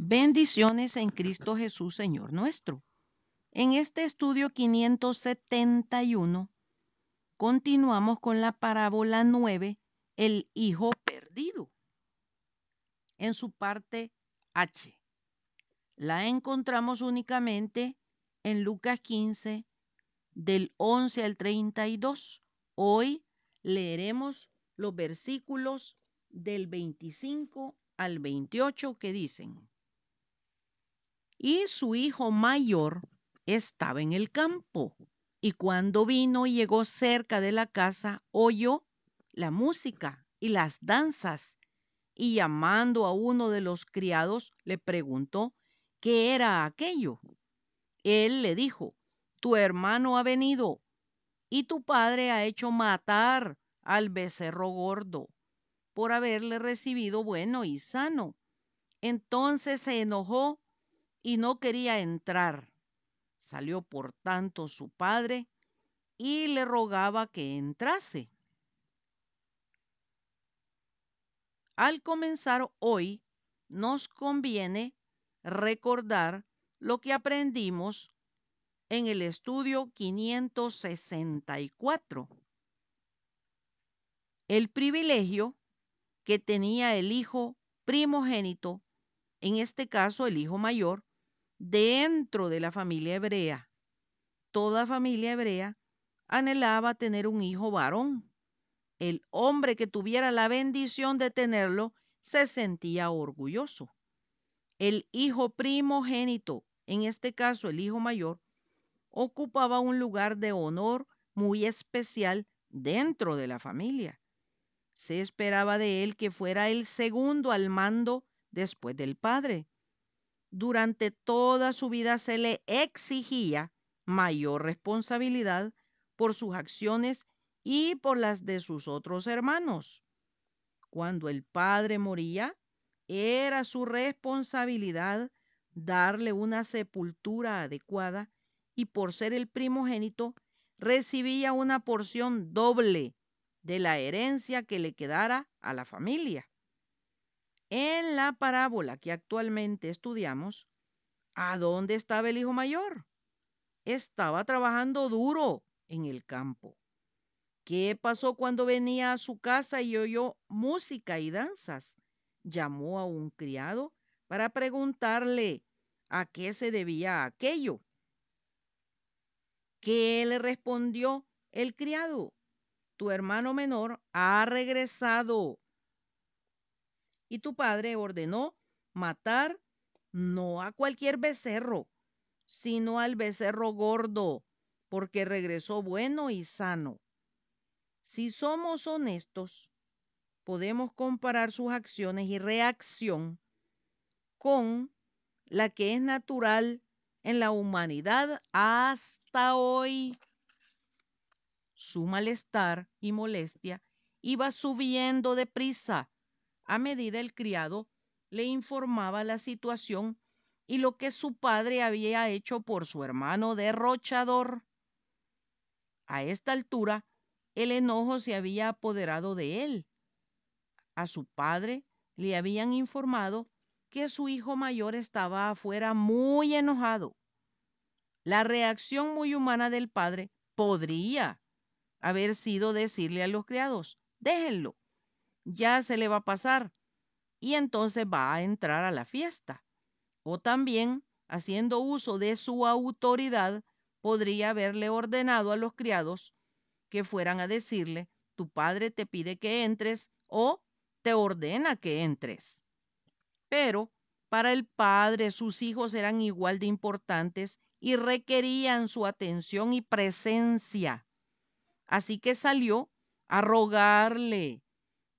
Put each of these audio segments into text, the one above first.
Bendiciones en Cristo Jesús, Señor nuestro. En este estudio 571 continuamos con la parábola 9, el hijo perdido. En su parte H. La encontramos únicamente en Lucas 15, del 11 al 32. Hoy leeremos los versículos del 25 al 28 que dicen, y su hijo mayor estaba en el campo. Y cuando vino y llegó cerca de la casa, oyó la música y las danzas. Y llamando a uno de los criados, le preguntó qué era aquello. Él le dijo, tu hermano ha venido y tu padre ha hecho matar al becerro gordo por haberle recibido bueno y sano. Entonces se enojó y no quería entrar. Salió por tanto su padre y le rogaba que entrase. Al comenzar hoy, nos conviene recordar lo que aprendimos en el estudio 564. El privilegio que tenía el hijo primogénito, en este caso el hijo mayor, dentro de la familia hebrea. Toda familia hebrea anhelaba tener un hijo varón. El hombre que tuviera la bendición de tenerlo se sentía orgulloso. El hijo primogénito, en este caso el hijo mayor, ocupaba un lugar de honor muy especial dentro de la familia. Se esperaba de él que fuera el segundo al mando después del padre durante toda su vida se le exigía mayor responsabilidad por sus acciones y por las de sus otros hermanos. Cuando el padre moría, era su responsabilidad darle una sepultura adecuada y por ser el primogénito, recibía una porción doble de la herencia que le quedara a la familia. En la parábola que actualmente estudiamos, ¿a dónde estaba el hijo mayor? Estaba trabajando duro en el campo. ¿Qué pasó cuando venía a su casa y oyó música y danzas? Llamó a un criado para preguntarle a qué se debía aquello. ¿Qué le respondió el criado? Tu hermano menor ha regresado y tu padre ordenó matar no a cualquier becerro, sino al becerro gordo, porque regresó bueno y sano. Si somos honestos, podemos comparar sus acciones y reacción con la que es natural en la humanidad hasta hoy. Su malestar y molestia iba subiendo deprisa a medida el criado le informaba la situación y lo que su padre había hecho por su hermano derrochador. A esta altura, el enojo se había apoderado de él. A su padre le habían informado que su hijo mayor estaba afuera muy enojado. La reacción muy humana del padre podría haber sido decirle a los criados, déjenlo, ya se le va a pasar y entonces va a entrar a la fiesta. O también, haciendo uso de su autoridad, podría haberle ordenado a los criados que fueran a decirle, tu padre te pide que entres o te ordena que entres. Pero para el padre sus hijos eran igual de importantes y requerían su atención y presencia. Así que salió a rogarle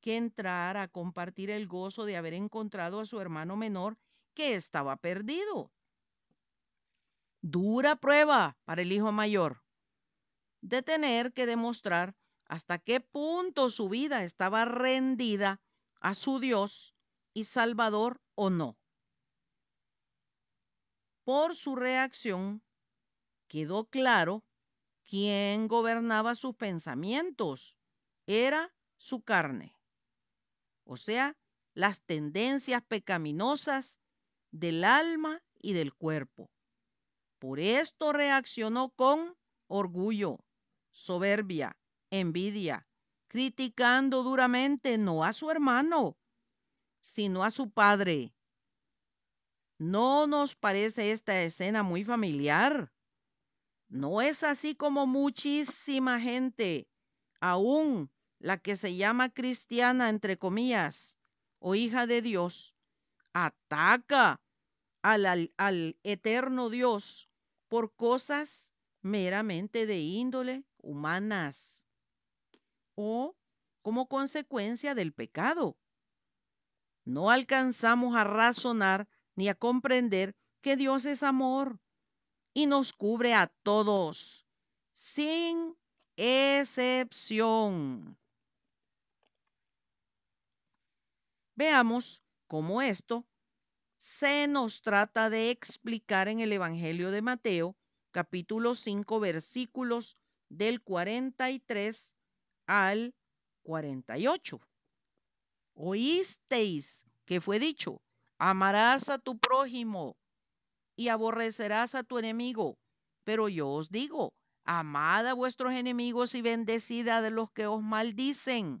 que entrara a compartir el gozo de haber encontrado a su hermano menor que estaba perdido. Dura prueba para el hijo mayor de tener que demostrar hasta qué punto su vida estaba rendida a su Dios y Salvador o no. Por su reacción quedó claro quién gobernaba sus pensamientos. Era su carne o sea, las tendencias pecaminosas del alma y del cuerpo. Por esto reaccionó con orgullo, soberbia, envidia, criticando duramente no a su hermano, sino a su padre. ¿No nos parece esta escena muy familiar? No es así como muchísima gente, aún la que se llama cristiana, entre comillas, o hija de Dios, ataca al, al, eterno Dios por cosas meramente de índole humanas o como consecuencia del pecado. No alcanzamos a razonar ni a comprender que Dios es amor y nos cubre a todos, sin excepción. Veamos cómo esto se nos trata de explicar en el Evangelio de Mateo, capítulo 5, versículos del 43 al 48. Oísteis que fue dicho, amarás a tu prójimo y aborrecerás a tu enemigo. Pero yo os digo, amad a vuestros enemigos y bendecid a los que os maldicen.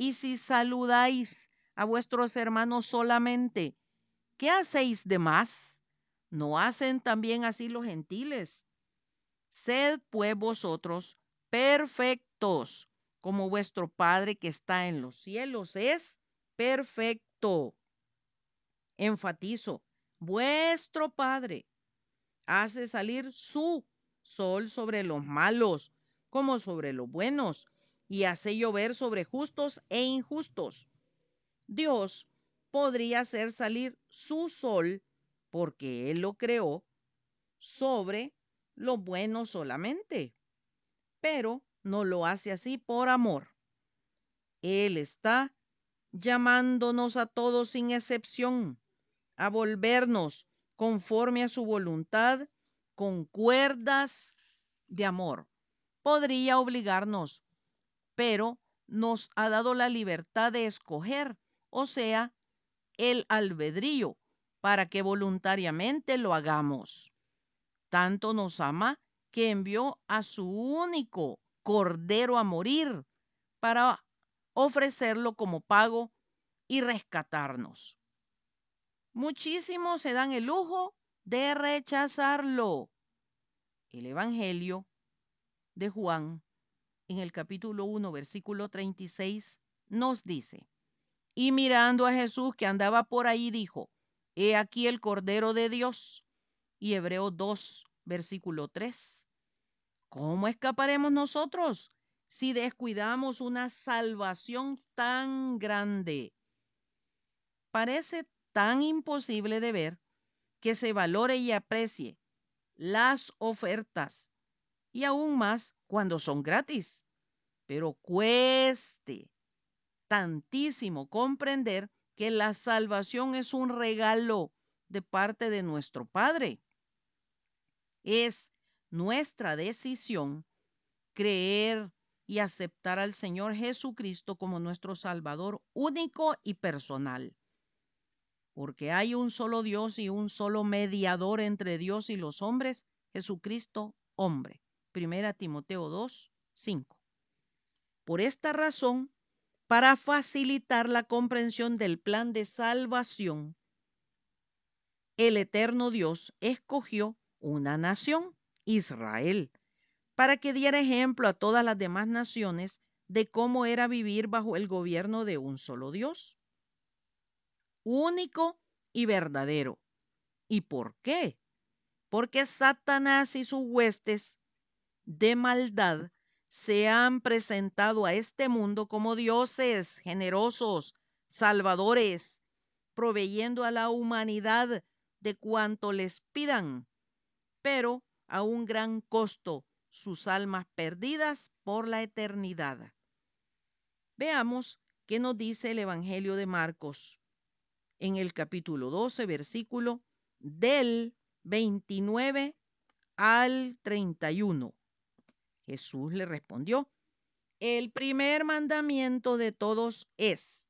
Y si saludáis a vuestros hermanos solamente, ¿qué hacéis de más? ¿No hacen también así los gentiles? Sed pues vosotros perfectos, como vuestro Padre que está en los cielos es perfecto. Enfatizo, vuestro Padre hace salir su sol sobre los malos como sobre los buenos y hace llover sobre justos e injustos. Dios podría hacer salir su sol porque Él lo creó sobre lo bueno solamente, pero no lo hace así por amor. Él está llamándonos a todos sin excepción a volvernos conforme a su voluntad con cuerdas de amor. Podría obligarnos, pero nos ha dado la libertad de escoger, o sea, el albedrío, para que voluntariamente lo hagamos. Tanto nos ama que envió a su único cordero a morir para ofrecerlo como pago y rescatarnos. Muchísimos se dan el lujo de rechazarlo. El Evangelio de Juan, en el capítulo 1, versículo 36, nos dice, y mirando a Jesús que andaba por ahí, dijo, He aquí el Cordero de Dios. Y Hebreo 2, versículo 3. ¿Cómo escaparemos nosotros si descuidamos una salvación tan grande? Parece tan imposible de ver que se valore y aprecie las ofertas y aún más cuando son gratis. Pero cueste tantísimo comprender que la salvación es un regalo de parte de nuestro Padre. Es nuestra decisión creer y aceptar al Señor Jesucristo como nuestro Salvador único y personal porque hay un solo Dios y un solo mediador entre Dios y los hombres, Jesucristo hombre. Primera Timoteo 2, 5. Por esta razón, para facilitar la comprensión del plan de salvación, el eterno Dios escogió una nación, Israel, para que diera ejemplo a todas las demás naciones de cómo era vivir bajo el gobierno de un solo Dios único y verdadero. ¿Y por qué? Porque Satanás y sus huestes de maldad se han presentado a este mundo como dioses generosos, salvadores, proveyendo a la humanidad de cuanto les pidan, pero a un gran costo, sus almas perdidas por la eternidad. Veamos qué nos dice el Evangelio de Marcos en el capítulo 12, versículo del 29 al 31. Jesús le respondió, el primer mandamiento de todos es,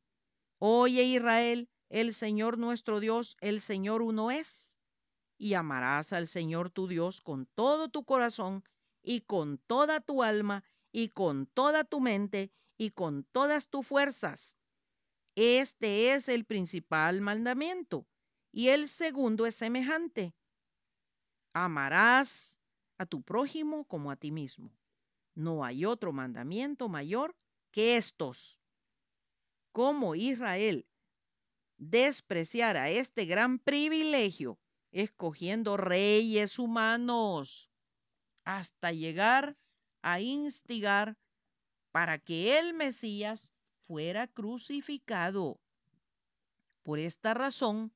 oye Israel, el Señor nuestro Dios, el Señor uno es, y amarás al Señor tu Dios con todo tu corazón y con toda tu alma y con toda tu mente y con todas tus fuerzas. Este es el principal mandamiento. Y el segundo es semejante. Amarás a tu prójimo como a ti mismo. No hay otro mandamiento mayor que estos. Como Israel despreciara este gran privilegio, escogiendo reyes humanos, hasta llegar a instigar para que el Mesías fuera crucificado. Por esta razón,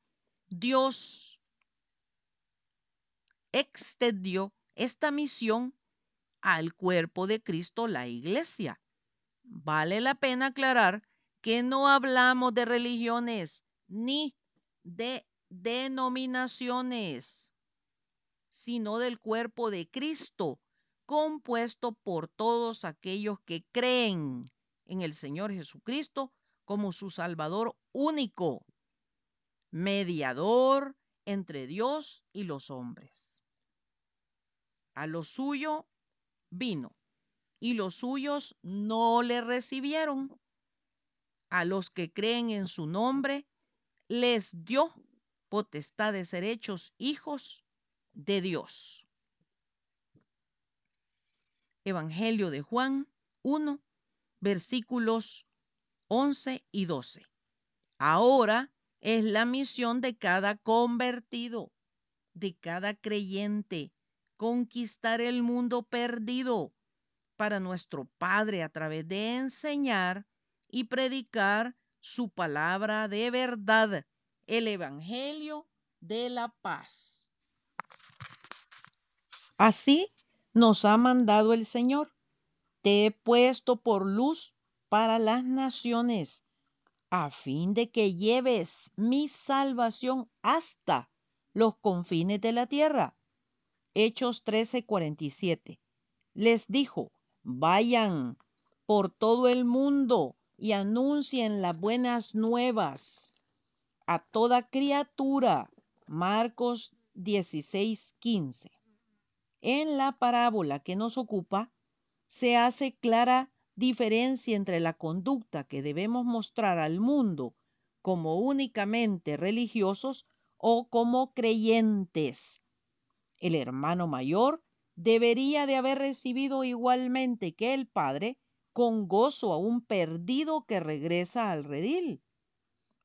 Dios extendió esta misión al cuerpo de Cristo, la iglesia. Vale la pena aclarar que no hablamos de religiones ni de denominaciones, sino del cuerpo de Cristo, compuesto por todos aquellos que creen en el Señor Jesucristo como su Salvador único, mediador entre Dios y los hombres. A lo suyo vino y los suyos no le recibieron. A los que creen en su nombre les dio potestad de ser hechos hijos de Dios. Evangelio de Juan 1, versículos 11 y 12. Ahora es la misión de cada convertido, de cada creyente, conquistar el mundo perdido para nuestro Padre a través de enseñar y predicar su palabra de verdad, el Evangelio de la paz. Así nos ha mandado el Señor. Te he puesto por luz para las naciones, a fin de que lleves mi salvación hasta los confines de la tierra. Hechos 13:47. Les dijo, vayan por todo el mundo y anuncien las buenas nuevas a toda criatura. Marcos 16:15. En la parábola que nos ocupa, se hace clara diferencia entre la conducta que debemos mostrar al mundo como únicamente religiosos o como creyentes. El hermano mayor debería de haber recibido igualmente que el padre con gozo a un perdido que regresa al redil,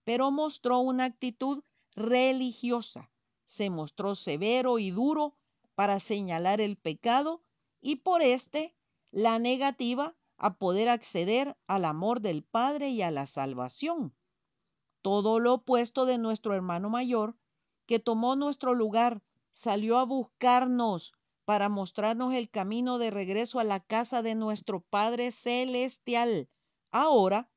pero mostró una actitud religiosa, se mostró severo y duro para señalar el pecado y por este la negativa a poder acceder al amor del Padre y a la salvación. Todo lo opuesto de nuestro hermano mayor, que tomó nuestro lugar, salió a buscarnos para mostrarnos el camino de regreso a la casa de nuestro Padre Celestial. Ahora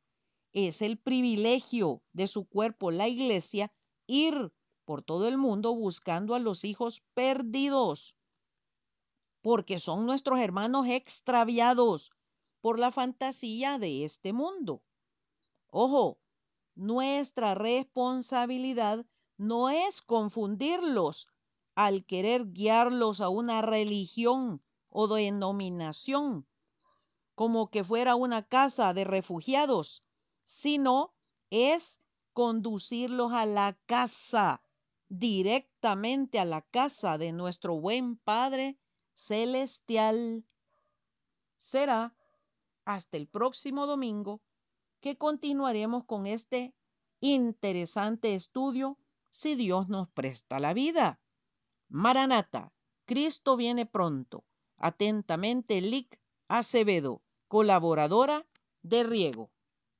es el privilegio de su cuerpo, la iglesia, ir por todo el mundo buscando a los hijos perdidos porque son nuestros hermanos extraviados por la fantasía de este mundo. Ojo, nuestra responsabilidad no es confundirlos al querer guiarlos a una religión o denominación como que fuera una casa de refugiados, sino es conducirlos a la casa, directamente a la casa de nuestro buen Padre celestial. Será hasta el próximo domingo que continuaremos con este interesante estudio si Dios nos presta la vida. Maranata, Cristo viene pronto. Atentamente, Lic Acevedo, colaboradora de Riego.